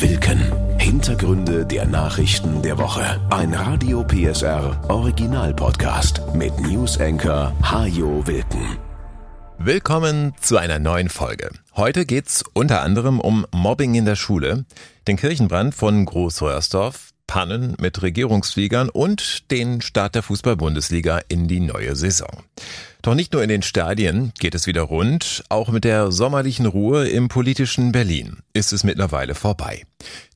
Wilken. Hintergründe der Nachrichten der Woche. Ein Radio PSR Original Podcast mit News Hajo Wilken. Willkommen zu einer neuen Folge. Heute geht's unter anderem um Mobbing in der Schule, den Kirchenbrand von Großröhrsdorf, Pannen mit Regierungsfliegern und den Start der Fußball-Bundesliga in die neue Saison. Doch nicht nur in den Stadien geht es wieder rund, auch mit der sommerlichen Ruhe im politischen Berlin ist es mittlerweile vorbei.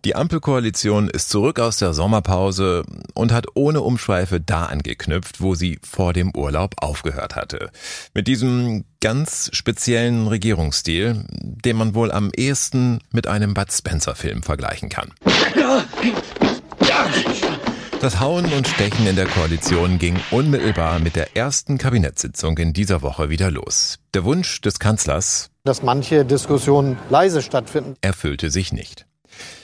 Die Ampelkoalition ist zurück aus der Sommerpause und hat ohne Umschweife da angeknüpft, wo sie vor dem Urlaub aufgehört hatte. Mit diesem ganz speziellen Regierungsstil, den man wohl am ehesten mit einem Bud Spencer Film vergleichen kann. Das Hauen und Stechen in der Koalition ging unmittelbar mit der ersten Kabinettssitzung in dieser Woche wieder los. Der Wunsch des Kanzlers, dass manche Diskussionen leise stattfinden, erfüllte sich nicht.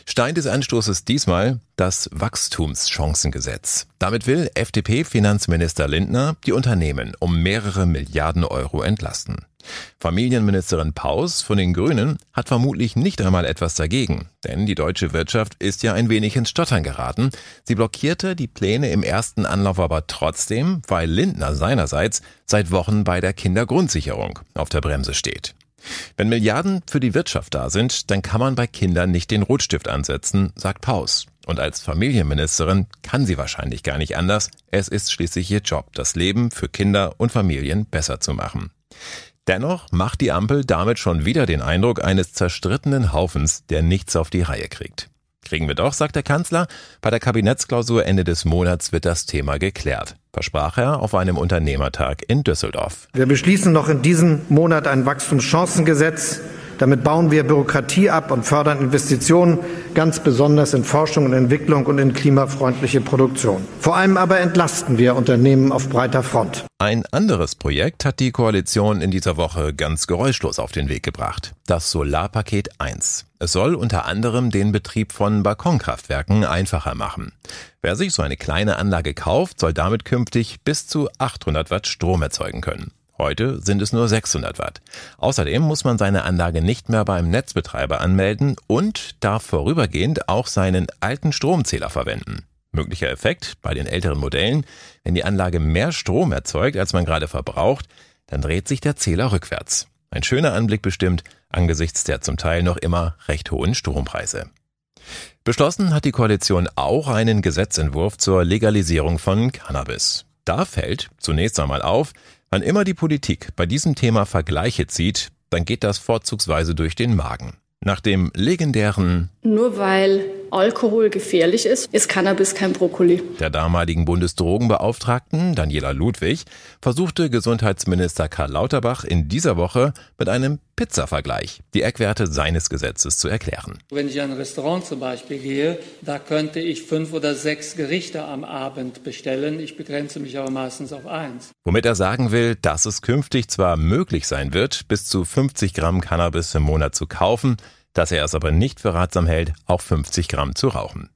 Stein des Anstoßes diesmal das Wachstumschancengesetz. Damit will FDP-Finanzminister Lindner die Unternehmen um mehrere Milliarden Euro entlasten. Familienministerin Paus von den Grünen hat vermutlich nicht einmal etwas dagegen, denn die deutsche Wirtschaft ist ja ein wenig ins Stottern geraten. Sie blockierte die Pläne im ersten Anlauf aber trotzdem, weil Lindner seinerseits seit Wochen bei der Kindergrundsicherung auf der Bremse steht. Wenn Milliarden für die Wirtschaft da sind, dann kann man bei Kindern nicht den Rotstift ansetzen, sagt Paus. Und als Familienministerin kann sie wahrscheinlich gar nicht anders. Es ist schließlich ihr Job, das Leben für Kinder und Familien besser zu machen. Dennoch macht die Ampel damit schon wieder den Eindruck eines zerstrittenen Haufens, der nichts auf die Reihe kriegt. Kriegen wir doch, sagt der Kanzler. Bei der Kabinettsklausur Ende des Monats wird das Thema geklärt, versprach er auf einem Unternehmertag in Düsseldorf. Wir beschließen noch in diesem Monat ein Wachstumschancengesetz, damit bauen wir Bürokratie ab und fördern Investitionen, ganz besonders in Forschung und Entwicklung und in klimafreundliche Produktion. Vor allem aber entlasten wir Unternehmen auf breiter Front. Ein anderes Projekt hat die Koalition in dieser Woche ganz geräuschlos auf den Weg gebracht. Das Solarpaket 1. Es soll unter anderem den Betrieb von Balkonkraftwerken einfacher machen. Wer sich so eine kleine Anlage kauft, soll damit künftig bis zu 800 Watt Strom erzeugen können. Heute sind es nur 600 Watt. Außerdem muss man seine Anlage nicht mehr beim Netzbetreiber anmelden und darf vorübergehend auch seinen alten Stromzähler verwenden. Möglicher Effekt bei den älteren Modellen, wenn die Anlage mehr Strom erzeugt, als man gerade verbraucht, dann dreht sich der Zähler rückwärts. Ein schöner Anblick bestimmt angesichts der zum Teil noch immer recht hohen Strompreise. Beschlossen hat die Koalition auch einen Gesetzentwurf zur Legalisierung von Cannabis. Da fällt zunächst einmal auf, Wann immer die Politik bei diesem Thema Vergleiche zieht, dann geht das vorzugsweise durch den Magen. Nach dem legendären Nur weil Alkohol gefährlich ist, ist Cannabis kein Brokkoli. Der damaligen Bundesdrogenbeauftragten Daniela Ludwig versuchte Gesundheitsminister Karl Lauterbach in dieser Woche mit einem Pizza-Vergleich die Eckwerte seines Gesetzes zu erklären. Wenn ich in ein Restaurant zum Beispiel gehe, da könnte ich fünf oder sechs Gerichte am Abend bestellen. Ich begrenze mich aber meistens auf eins. Womit er sagen will, dass es künftig zwar möglich sein wird, bis zu 50 Gramm Cannabis im Monat zu kaufen, dass er es aber nicht für ratsam hält, auch 50 Gramm zu rauchen.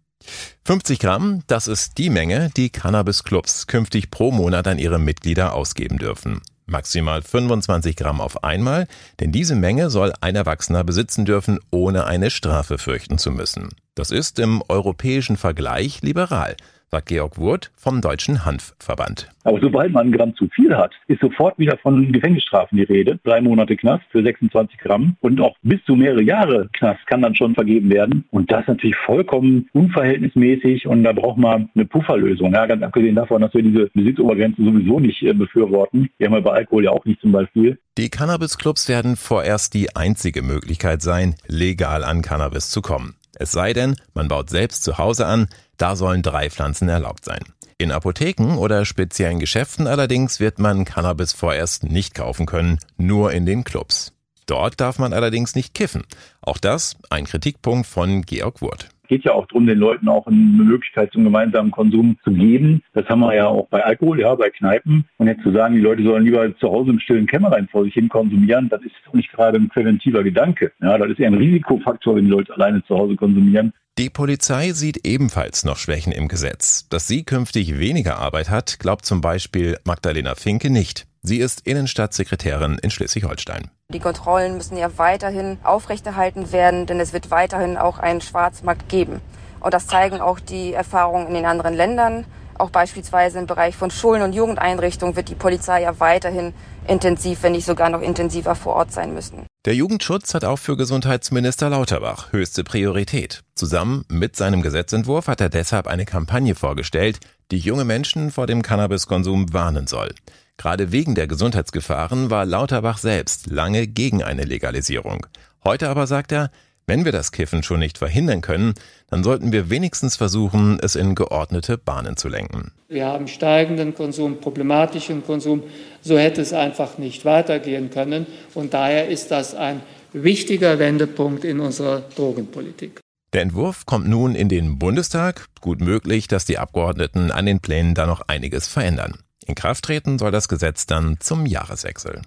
50 Gramm, das ist die Menge, die Cannabis-Clubs künftig pro Monat an ihre Mitglieder ausgeben dürfen. Maximal 25 Gramm auf einmal, denn diese Menge soll ein Erwachsener besitzen dürfen, ohne eine Strafe fürchten zu müssen. Das ist im europäischen Vergleich liberal sagt Georg Wurt vom Deutschen Hanfverband. Aber sobald man ein Gramm zu viel hat, ist sofort wieder von Gefängnisstrafen die Rede. Drei Monate Knast für 26 Gramm und auch bis zu mehrere Jahre Knast kann dann schon vergeben werden. Und das natürlich vollkommen unverhältnismäßig und da braucht man eine Pufferlösung. Ja, ganz abgesehen davon, dass wir diese Besitzobergrenze sowieso nicht äh, befürworten. Die haben wir bei Alkohol ja auch nicht zum Beispiel. Die Cannabis-Clubs werden vorerst die einzige Möglichkeit sein, legal an Cannabis zu kommen. Es sei denn, man baut selbst zu Hause an, da sollen drei Pflanzen erlaubt sein. In Apotheken oder speziellen Geschäften allerdings wird man Cannabis vorerst nicht kaufen können, nur in den Clubs. Dort darf man allerdings nicht kiffen. Auch das ein Kritikpunkt von Georg Wurt geht ja auch darum, den Leuten auch eine Möglichkeit zum gemeinsamen Konsum zu geben. Das haben wir ja auch bei Alkohol, ja, bei Kneipen. Und jetzt zu sagen, die Leute sollen lieber zu Hause im stillen Kämmerlein vor sich hin konsumieren, das ist nicht gerade ein präventiver Gedanke. Ja, das ist eher ein Risikofaktor, wenn die Leute alleine zu Hause konsumieren. Die Polizei sieht ebenfalls noch Schwächen im Gesetz. Dass sie künftig weniger Arbeit hat, glaubt zum Beispiel Magdalena Finke nicht. Sie ist Innenstadtsekretärin in Schleswig-Holstein. Die Kontrollen müssen ja weiterhin aufrechterhalten werden, denn es wird weiterhin auch einen Schwarzmarkt geben. Und das zeigen auch die Erfahrungen in den anderen Ländern. Auch beispielsweise im Bereich von Schulen und Jugendeinrichtungen wird die Polizei ja weiterhin intensiv, wenn nicht sogar noch intensiver vor Ort sein müssen. Der Jugendschutz hat auch für Gesundheitsminister Lauterbach höchste Priorität. Zusammen mit seinem Gesetzentwurf hat er deshalb eine Kampagne vorgestellt, die junge Menschen vor dem Cannabiskonsum warnen soll. Gerade wegen der Gesundheitsgefahren war Lauterbach selbst lange gegen eine Legalisierung. Heute aber sagt er, wenn wir das Kiffen schon nicht verhindern können, dann sollten wir wenigstens versuchen, es in geordnete Bahnen zu lenken. Wir haben steigenden Konsum, problematischen Konsum. So hätte es einfach nicht weitergehen können. Und daher ist das ein wichtiger Wendepunkt in unserer Drogenpolitik. Der Entwurf kommt nun in den Bundestag. Gut möglich, dass die Abgeordneten an den Plänen da noch einiges verändern. In Kraft treten soll das Gesetz dann zum Jahreswechsel.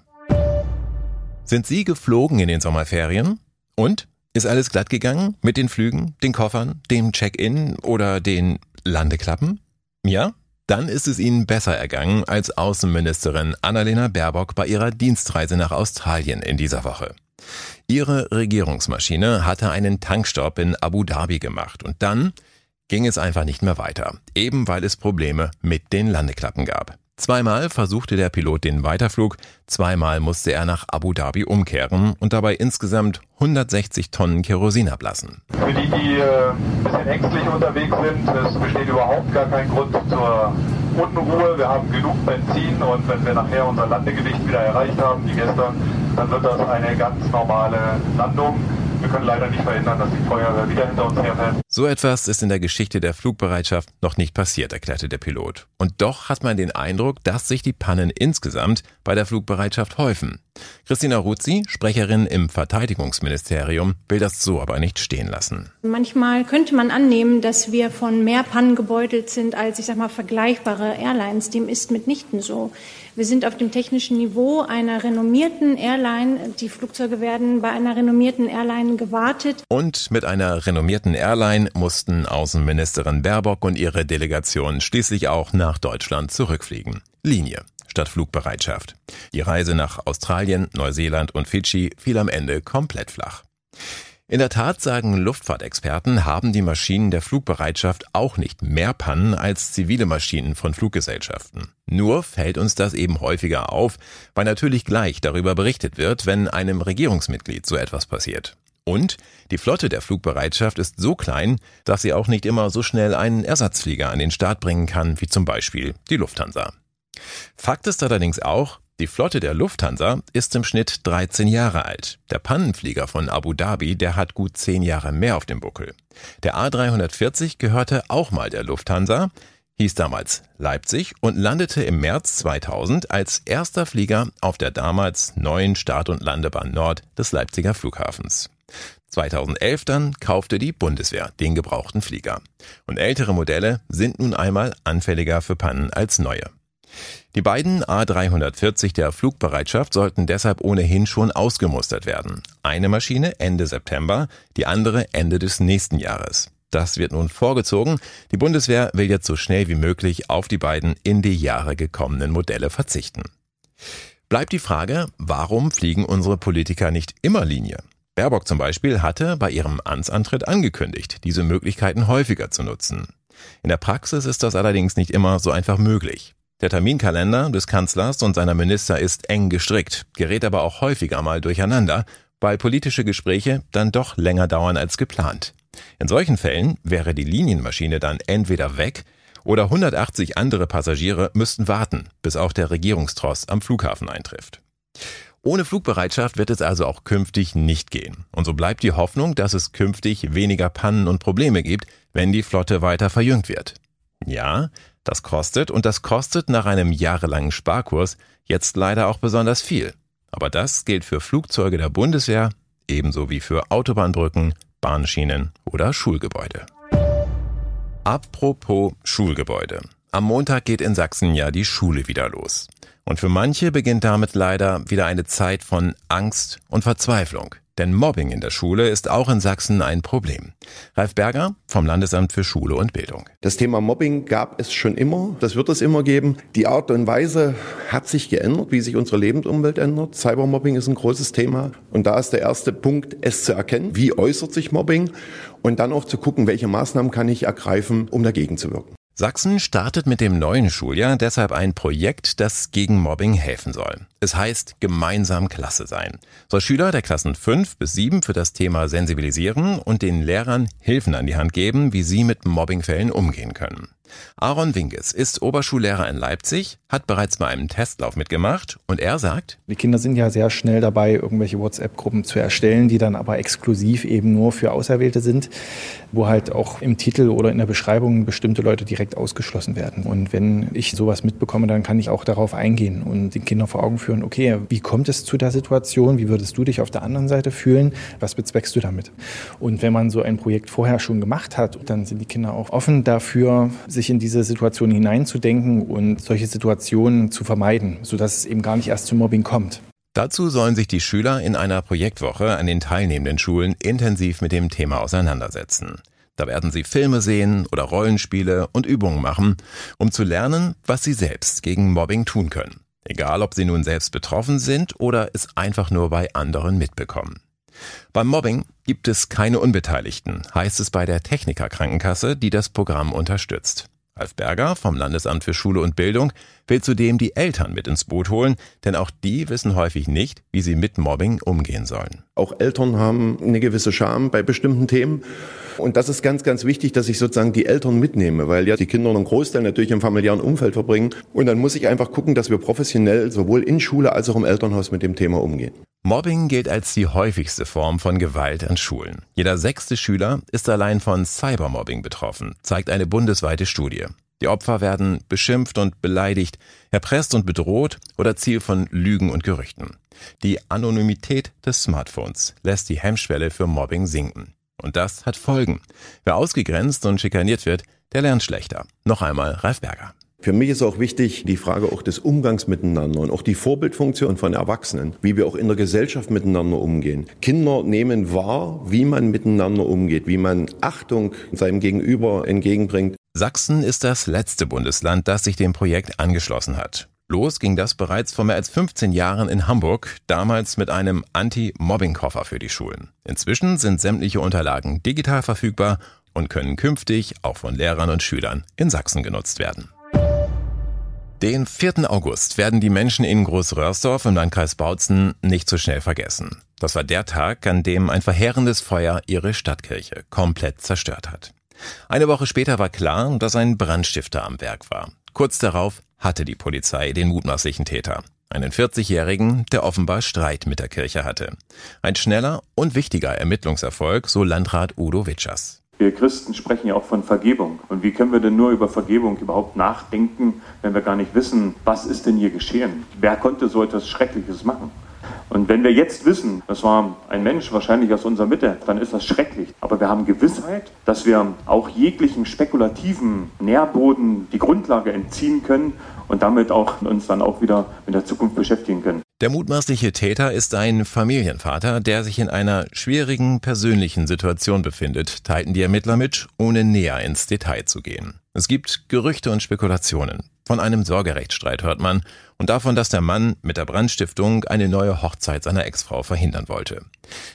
Sind Sie geflogen in den Sommerferien? Und ist alles glatt gegangen mit den Flügen, den Koffern, dem Check-in oder den Landeklappen? Ja? Dann ist es Ihnen besser ergangen als Außenministerin Annalena Baerbock bei ihrer Dienstreise nach Australien in dieser Woche. Ihre Regierungsmaschine hatte einen Tankstopp in Abu Dhabi gemacht und dann ging es einfach nicht mehr weiter, eben weil es Probleme mit den Landeklappen gab. Zweimal versuchte der Pilot den Weiterflug, zweimal musste er nach Abu Dhabi umkehren und dabei insgesamt 160 Tonnen Kerosin ablassen. Für die, die äh, ein bisschen ängstlich unterwegs sind, es besteht überhaupt gar kein Grund zur Unruhe. Wir haben genug Benzin und wenn wir nachher unser Landegewicht wieder erreicht haben, wie gestern, dann wird das eine ganz normale Landung. Wir können leider nicht verhindern, dass die Feuerwehr wieder hinter uns herfährt. So etwas ist in der Geschichte der Flugbereitschaft noch nicht passiert, erklärte der Pilot. Und doch hat man den Eindruck, dass sich die Pannen insgesamt bei der Flugbereitschaft häufen. Christina Ruzzi, Sprecherin im Verteidigungsministerium, will das so aber nicht stehen lassen. Manchmal könnte man annehmen, dass wir von mehr Pannen gebeutelt sind als, ich sag mal, vergleichbare Airlines. Dem ist mitnichten so. Wir sind auf dem technischen Niveau einer renommierten Airline. Die Flugzeuge werden bei einer renommierten Airline gewartet. Und mit einer renommierten Airline mussten Außenministerin Baerbock und ihre Delegation schließlich auch nach Deutschland zurückfliegen. Linie statt Flugbereitschaft. Die Reise nach Australien, Neuseeland und Fidschi fiel am Ende komplett flach. In der Tat sagen Luftfahrtexperten, haben die Maschinen der Flugbereitschaft auch nicht mehr Pannen als zivile Maschinen von Fluggesellschaften. Nur fällt uns das eben häufiger auf, weil natürlich gleich darüber berichtet wird, wenn einem Regierungsmitglied so etwas passiert. Und die Flotte der Flugbereitschaft ist so klein, dass sie auch nicht immer so schnell einen Ersatzflieger an den Start bringen kann, wie zum Beispiel die Lufthansa. Fakt ist allerdings auch, die Flotte der Lufthansa ist im Schnitt 13 Jahre alt. Der Pannenflieger von Abu Dhabi, der hat gut 10 Jahre mehr auf dem Buckel. Der A340 gehörte auch mal der Lufthansa, hieß damals Leipzig und landete im März 2000 als erster Flieger auf der damals neuen Start- und Landebahn Nord des Leipziger Flughafens. 2011 dann kaufte die Bundeswehr den gebrauchten Flieger. Und ältere Modelle sind nun einmal anfälliger für Pannen als neue. Die beiden A340 der Flugbereitschaft sollten deshalb ohnehin schon ausgemustert werden. Eine Maschine Ende September, die andere Ende des nächsten Jahres. Das wird nun vorgezogen. Die Bundeswehr will jetzt so schnell wie möglich auf die beiden in die Jahre gekommenen Modelle verzichten. Bleibt die Frage, warum fliegen unsere Politiker nicht immer Linie? Baerbock zum Beispiel hatte bei ihrem Amtsantritt angekündigt, diese Möglichkeiten häufiger zu nutzen. In der Praxis ist das allerdings nicht immer so einfach möglich. Der Terminkalender des Kanzlers und seiner Minister ist eng gestrickt, gerät aber auch häufiger mal durcheinander, weil politische Gespräche dann doch länger dauern als geplant. In solchen Fällen wäre die Linienmaschine dann entweder weg oder 180 andere Passagiere müssten warten, bis auch der Regierungstross am Flughafen eintrifft. Ohne Flugbereitschaft wird es also auch künftig nicht gehen. Und so bleibt die Hoffnung, dass es künftig weniger Pannen und Probleme gibt, wenn die Flotte weiter verjüngt wird. Ja, das kostet und das kostet nach einem jahrelangen Sparkurs jetzt leider auch besonders viel. Aber das gilt für Flugzeuge der Bundeswehr ebenso wie für Autobahnbrücken, Bahnschienen oder Schulgebäude. Apropos Schulgebäude. Am Montag geht in Sachsen ja die Schule wieder los. Und für manche beginnt damit leider wieder eine Zeit von Angst und Verzweiflung. Denn Mobbing in der Schule ist auch in Sachsen ein Problem. Ralf Berger vom Landesamt für Schule und Bildung. Das Thema Mobbing gab es schon immer, das wird es immer geben. Die Art und Weise hat sich geändert, wie sich unsere Lebensumwelt ändert. Cybermobbing ist ein großes Thema und da ist der erste Punkt, es zu erkennen, wie äußert sich Mobbing und dann auch zu gucken, welche Maßnahmen kann ich ergreifen, um dagegen zu wirken. Sachsen startet mit dem neuen Schuljahr deshalb ein Projekt, das gegen Mobbing helfen soll. Es heißt gemeinsam Klasse sein. Soll Schüler der Klassen 5 bis 7 für das Thema sensibilisieren und den Lehrern Hilfen an die Hand geben, wie sie mit Mobbingfällen umgehen können. Aaron Winges ist Oberschullehrer in Leipzig, hat bereits bei einem Testlauf mitgemacht und er sagt, die Kinder sind ja sehr schnell dabei, irgendwelche WhatsApp-Gruppen zu erstellen, die dann aber exklusiv eben nur für Auserwählte sind, wo halt auch im Titel oder in der Beschreibung bestimmte Leute direkt ausgeschlossen werden. Und wenn ich sowas mitbekomme, dann kann ich auch darauf eingehen und den Kindern vor Augen führen, okay, wie kommt es zu der Situation? Wie würdest du dich auf der anderen Seite fühlen? Was bezweckst du damit? Und wenn man so ein Projekt vorher schon gemacht hat, dann sind die Kinder auch offen dafür, sich in diese Situation hineinzudenken und solche Situationen zu vermeiden, sodass es eben gar nicht erst zum Mobbing kommt. Dazu sollen sich die Schüler in einer Projektwoche an den teilnehmenden Schulen intensiv mit dem Thema auseinandersetzen. Da werden sie Filme sehen oder Rollenspiele und Übungen machen, um zu lernen, was sie selbst gegen Mobbing tun können. Egal, ob sie nun selbst betroffen sind oder es einfach nur bei anderen mitbekommen. Beim Mobbing gibt es keine Unbeteiligten, heißt es bei der Techniker Krankenkasse, die das Programm unterstützt. Ralf Berger vom Landesamt für Schule und Bildung will zudem die Eltern mit ins Boot holen, denn auch die wissen häufig nicht, wie sie mit Mobbing umgehen sollen. Auch Eltern haben eine gewisse Scham bei bestimmten Themen. Und das ist ganz, ganz wichtig, dass ich sozusagen die Eltern mitnehme, weil ja die Kinder einen Großteil natürlich im familiären Umfeld verbringen. Und dann muss ich einfach gucken, dass wir professionell sowohl in Schule als auch im Elternhaus mit dem Thema umgehen. Mobbing gilt als die häufigste Form von Gewalt an Schulen. Jeder sechste Schüler ist allein von Cybermobbing betroffen, zeigt eine bundesweite Studie. Die Opfer werden beschimpft und beleidigt, erpresst und bedroht oder Ziel von Lügen und Gerüchten. Die Anonymität des Smartphones lässt die Hemmschwelle für Mobbing sinken. Und das hat Folgen. Wer ausgegrenzt und schikaniert wird, der lernt schlechter. Noch einmal Ralf Berger. Für mich ist auch wichtig die Frage auch des Umgangs miteinander und auch die Vorbildfunktion von Erwachsenen, wie wir auch in der Gesellschaft miteinander umgehen. Kinder nehmen wahr, wie man miteinander umgeht, wie man Achtung seinem Gegenüber entgegenbringt. Sachsen ist das letzte Bundesland, das sich dem Projekt angeschlossen hat. Los ging das bereits vor mehr als 15 Jahren in Hamburg, damals mit einem Anti-Mobbing-Koffer für die Schulen. Inzwischen sind sämtliche Unterlagen digital verfügbar und können künftig auch von Lehrern und Schülern in Sachsen genutzt werden. Den 4. August werden die Menschen in Großröhrsdorf im Landkreis Bautzen nicht so schnell vergessen. Das war der Tag, an dem ein verheerendes Feuer ihre Stadtkirche komplett zerstört hat. Eine Woche später war klar, dass ein Brandstifter am Werk war. Kurz darauf hatte die Polizei den mutmaßlichen Täter. Einen 40-Jährigen, der offenbar Streit mit der Kirche hatte. Ein schneller und wichtiger Ermittlungserfolg, so Landrat Udo Witschers. Wir Christen sprechen ja auch von Vergebung. Und wie können wir denn nur über Vergebung überhaupt nachdenken, wenn wir gar nicht wissen, was ist denn hier geschehen? Wer konnte so etwas Schreckliches machen? Und wenn wir jetzt wissen, das war ein Mensch wahrscheinlich aus unserer Mitte, dann ist das schrecklich. Aber wir haben Gewissheit, dass wir auch jeglichen spekulativen Nährboden die Grundlage entziehen können und damit auch uns dann auch wieder mit der Zukunft beschäftigen können. Der mutmaßliche Täter ist ein Familienvater, der sich in einer schwierigen persönlichen Situation befindet, teilten die Ermittler mit, ohne näher ins Detail zu gehen. Es gibt Gerüchte und Spekulationen. Von einem Sorgerechtsstreit hört man und davon, dass der Mann mit der Brandstiftung eine neue Hochzeit seiner Ex-Frau verhindern wollte.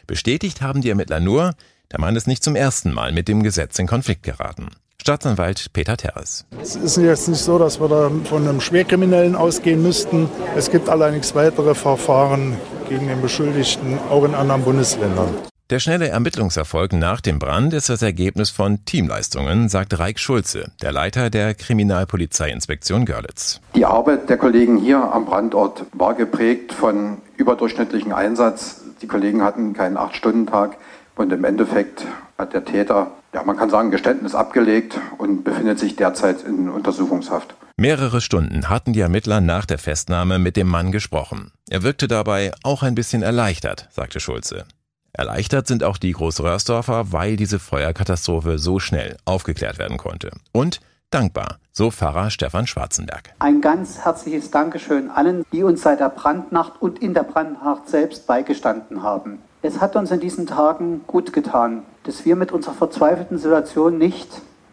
Bestätigt haben die Ermittler nur, der Mann ist nicht zum ersten Mal mit dem Gesetz in Konflikt geraten. Staatsanwalt Peter Terres. Es ist jetzt nicht so, dass wir da von einem Schwerkriminellen ausgehen müssten. Es gibt allerdings weitere Verfahren gegen den Beschuldigten auch in anderen Bundesländern. Der schnelle Ermittlungserfolg nach dem Brand ist das Ergebnis von Teamleistungen, sagt Reik Schulze, der Leiter der Kriminalpolizeiinspektion Görlitz. Die Arbeit der Kollegen hier am Brandort war geprägt von überdurchschnittlichem Einsatz. Die Kollegen hatten keinen Acht-Stunden-Tag und im Endeffekt hat der Täter, ja, man kann sagen, Geständnis abgelegt und befindet sich derzeit in Untersuchungshaft. Mehrere Stunden hatten die Ermittler nach der Festnahme mit dem Mann gesprochen. Er wirkte dabei auch ein bisschen erleichtert, sagte Schulze. Erleichtert sind auch die Großröhrsdorfer, weil diese Feuerkatastrophe so schnell aufgeklärt werden konnte. Und dankbar, so Pfarrer Stefan Schwarzenberg. Ein ganz herzliches Dankeschön allen, die uns seit der Brandnacht und in der Brandnacht selbst beigestanden haben. Es hat uns in diesen Tagen gut getan, dass wir mit unserer verzweifelten Situation nicht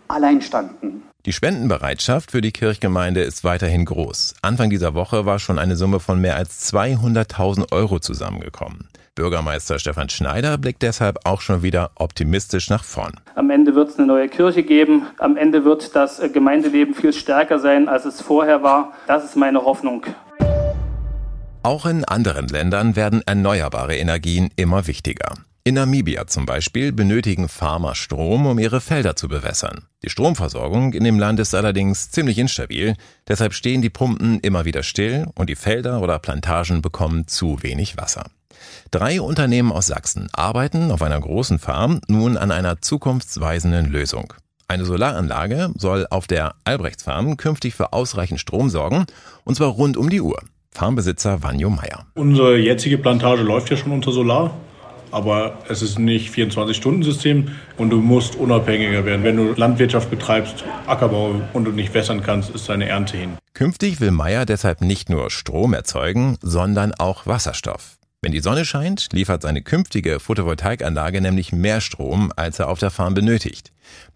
allein standen. Die Spendenbereitschaft für die Kirchgemeinde ist weiterhin groß. Anfang dieser Woche war schon eine Summe von mehr als 200.000 Euro zusammengekommen. Bürgermeister Stefan Schneider blickt deshalb auch schon wieder optimistisch nach vorn. Am Ende wird es eine neue Kirche geben. Am Ende wird das Gemeindeleben viel stärker sein, als es vorher war. Das ist meine Hoffnung. Auch in anderen Ländern werden erneuerbare Energien immer wichtiger. In Namibia zum Beispiel benötigen Farmer Strom, um ihre Felder zu bewässern. Die Stromversorgung in dem Land ist allerdings ziemlich instabil, deshalb stehen die Pumpen immer wieder still und die Felder oder Plantagen bekommen zu wenig Wasser. Drei Unternehmen aus Sachsen arbeiten auf einer großen Farm nun an einer zukunftsweisenden Lösung. Eine Solaranlage soll auf der Albrechtsfarm künftig für ausreichend Strom sorgen, und zwar rund um die Uhr. Farmbesitzer Vanjo Meyer. Unsere jetzige Plantage läuft ja schon unter Solar, aber es ist nicht 24-Stunden-System und du musst unabhängiger werden. Wenn du Landwirtschaft betreibst, Ackerbau und du nicht wässern kannst, ist deine Ernte hin. Künftig will Meyer deshalb nicht nur Strom erzeugen, sondern auch Wasserstoff. Wenn die Sonne scheint, liefert seine künftige Photovoltaikanlage nämlich mehr Strom, als er auf der Farm benötigt.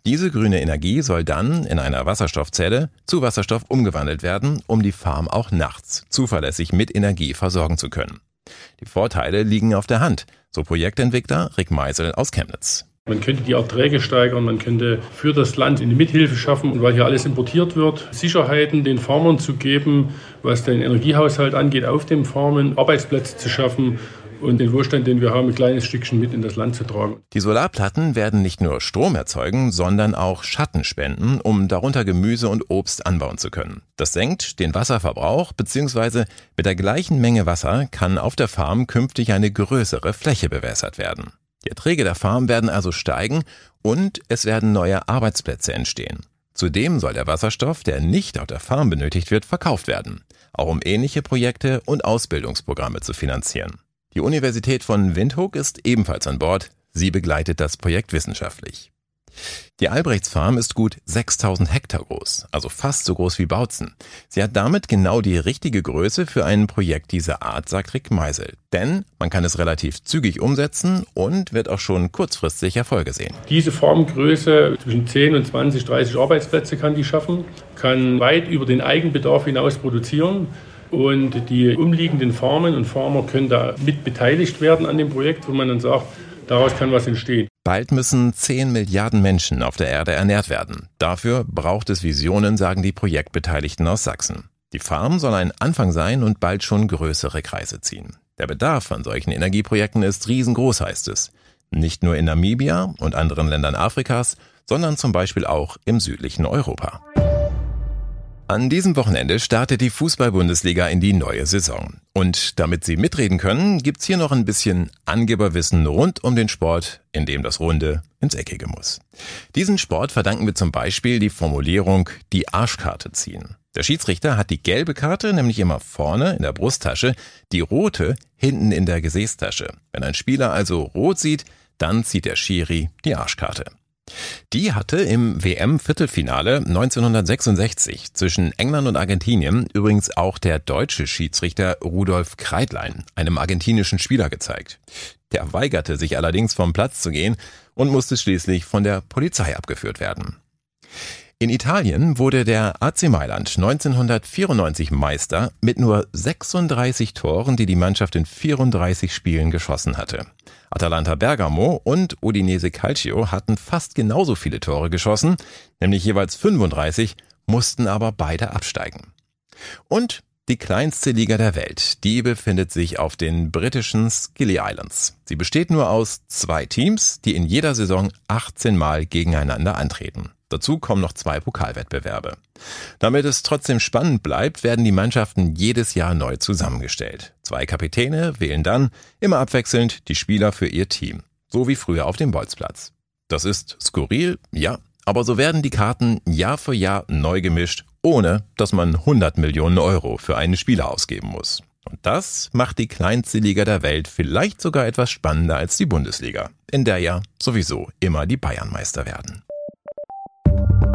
Diese grüne Energie soll dann in einer Wasserstoffzelle zu Wasserstoff umgewandelt werden, um die Farm auch nachts zuverlässig mit Energie versorgen zu können. Die Vorteile liegen auf der Hand, so Projektentwickler Rick Meisel aus Chemnitz. Man könnte die Erträge steigern, man könnte für das Land eine Mithilfe schaffen und weil hier alles importiert wird, Sicherheiten den Farmern zu geben, was den Energiehaushalt angeht, auf den Farmen Arbeitsplätze zu schaffen und den Wohlstand, den wir haben, ein kleines Stückchen mit in das Land zu tragen. Die Solarplatten werden nicht nur Strom erzeugen, sondern auch Schatten spenden, um darunter Gemüse und Obst anbauen zu können. Das senkt den Wasserverbrauch, beziehungsweise mit der gleichen Menge Wasser kann auf der Farm künftig eine größere Fläche bewässert werden. Die Erträge der Farm werden also steigen und es werden neue Arbeitsplätze entstehen. Zudem soll der Wasserstoff, der nicht auf der Farm benötigt wird, verkauft werden, auch um ähnliche Projekte und Ausbildungsprogramme zu finanzieren. Die Universität von Windhoek ist ebenfalls an Bord. Sie begleitet das Projekt wissenschaftlich. Die Albrechtsfarm ist gut 6000 Hektar groß, also fast so groß wie Bautzen. Sie hat damit genau die richtige Größe für ein Projekt dieser Art, sagt Rick Meisel. Denn man kann es relativ zügig umsetzen und wird auch schon kurzfristig Erfolge sehen. Diese Formgröße zwischen 10 und 20, 30 Arbeitsplätze kann die schaffen, kann weit über den Eigenbedarf hinaus produzieren. Und die umliegenden Farmen und Farmer können da mit beteiligt werden an dem Projekt, wo man dann sagt, daraus kann was entstehen. Bald müssen 10 Milliarden Menschen auf der Erde ernährt werden. Dafür braucht es Visionen, sagen die Projektbeteiligten aus Sachsen. Die Farm soll ein Anfang sein und bald schon größere Kreise ziehen. Der Bedarf an solchen Energieprojekten ist riesengroß, heißt es. Nicht nur in Namibia und anderen Ländern Afrikas, sondern zum Beispiel auch im südlichen Europa. An diesem Wochenende startet die Fußball-Bundesliga in die neue Saison. Und damit Sie mitreden können, gibt's hier noch ein bisschen Angeberwissen rund um den Sport, in dem das Runde ins Eckige muss. Diesen Sport verdanken wir zum Beispiel die Formulierung die Arschkarte ziehen. Der Schiedsrichter hat die gelbe Karte nämlich immer vorne in der Brusttasche, die rote hinten in der Gesäßtasche. Wenn ein Spieler also rot sieht, dann zieht der Schiri die Arschkarte. Die hatte im WM-Viertelfinale 1966 zwischen England und Argentinien übrigens auch der deutsche Schiedsrichter Rudolf Kreitlein einem argentinischen Spieler gezeigt. Der weigerte sich allerdings vom Platz zu gehen und musste schließlich von der Polizei abgeführt werden. In Italien wurde der AC Mailand 1994 Meister mit nur 36 Toren, die die Mannschaft in 34 Spielen geschossen hatte. Atalanta Bergamo und Udinese Calcio hatten fast genauso viele Tore geschossen, nämlich jeweils 35, mussten aber beide absteigen. Und die kleinste Liga der Welt, die befindet sich auf den britischen Scilly Islands. Sie besteht nur aus zwei Teams, die in jeder Saison 18 Mal gegeneinander antreten. Dazu kommen noch zwei Pokalwettbewerbe. Damit es trotzdem spannend bleibt, werden die Mannschaften jedes Jahr neu zusammengestellt. Zwei Kapitäne wählen dann immer abwechselnd die Spieler für ihr Team. So wie früher auf dem Bolzplatz. Das ist skurril, ja, aber so werden die Karten Jahr für Jahr neu gemischt, ohne dass man 100 Millionen Euro für einen Spieler ausgeben muss. Und das macht die kleinste Liga der Welt vielleicht sogar etwas spannender als die Bundesliga, in der ja sowieso immer die Bayernmeister werden.